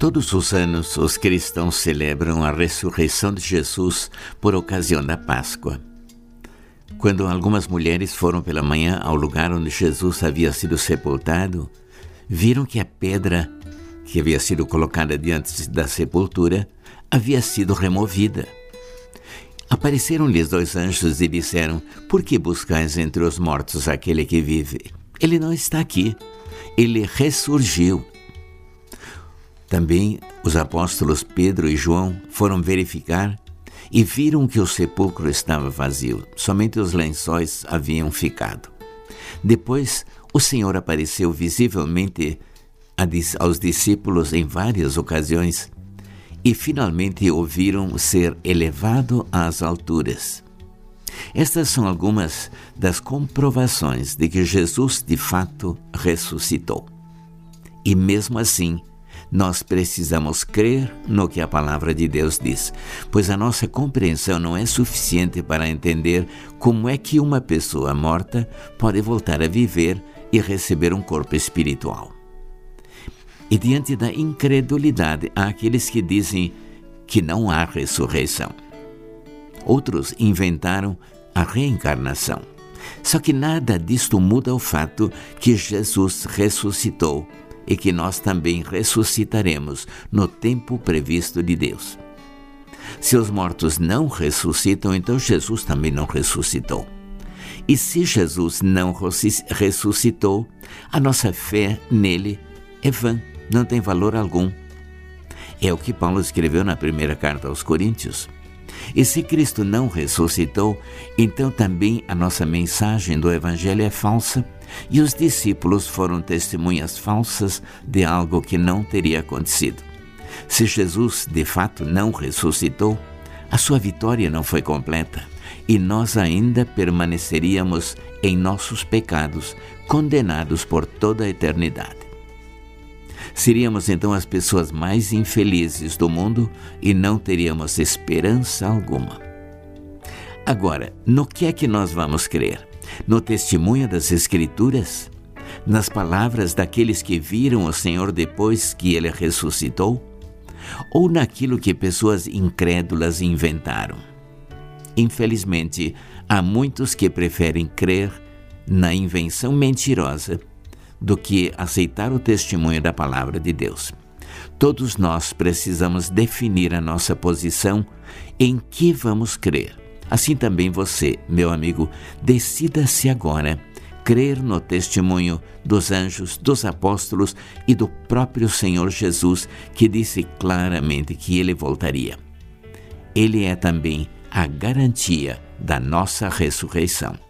Todos os anos, os cristãos celebram a ressurreição de Jesus por ocasião da Páscoa. Quando algumas mulheres foram pela manhã ao lugar onde Jesus havia sido sepultado, viram que a pedra que havia sido colocada diante da sepultura havia sido removida. Apareceram-lhes dois anjos e disseram: Por que buscais entre os mortos aquele que vive? Ele não está aqui. Ele ressurgiu. Também os apóstolos Pedro e João foram verificar e viram que o sepulcro estava vazio, somente os lençóis haviam ficado. Depois, o Senhor apareceu visivelmente aos discípulos em várias ocasiões e finalmente o viram ser elevado às alturas. Estas são algumas das comprovações de que Jesus de fato ressuscitou. E mesmo assim, nós precisamos crer no que a palavra de Deus diz, pois a nossa compreensão não é suficiente para entender como é que uma pessoa morta pode voltar a viver e receber um corpo espiritual. E diante da incredulidade, há aqueles que dizem que não há ressurreição. Outros inventaram a reencarnação. Só que nada disto muda o fato que Jesus ressuscitou e que nós também ressuscitaremos no tempo previsto de Deus. Se os mortos não ressuscitam, então Jesus também não ressuscitou. E se Jesus não ressuscitou, a nossa fé nele é vã, não tem valor algum. É o que Paulo escreveu na primeira carta aos Coríntios. E se Cristo não ressuscitou, então também a nossa mensagem do Evangelho é falsa e os discípulos foram testemunhas falsas de algo que não teria acontecido. Se Jesus de fato não ressuscitou, a sua vitória não foi completa e nós ainda permaneceríamos em nossos pecados, condenados por toda a eternidade. Seríamos então as pessoas mais infelizes do mundo e não teríamos esperança alguma. Agora, no que é que nós vamos crer? No testemunho das Escrituras? Nas palavras daqueles que viram o Senhor depois que ele ressuscitou? Ou naquilo que pessoas incrédulas inventaram? Infelizmente, há muitos que preferem crer na invenção mentirosa do que aceitar o testemunho da palavra de Deus. Todos nós precisamos definir a nossa posição em que vamos crer. Assim também você, meu amigo, decida-se agora crer no testemunho dos anjos, dos apóstolos e do próprio Senhor Jesus, que disse claramente que ele voltaria. Ele é também a garantia da nossa ressurreição.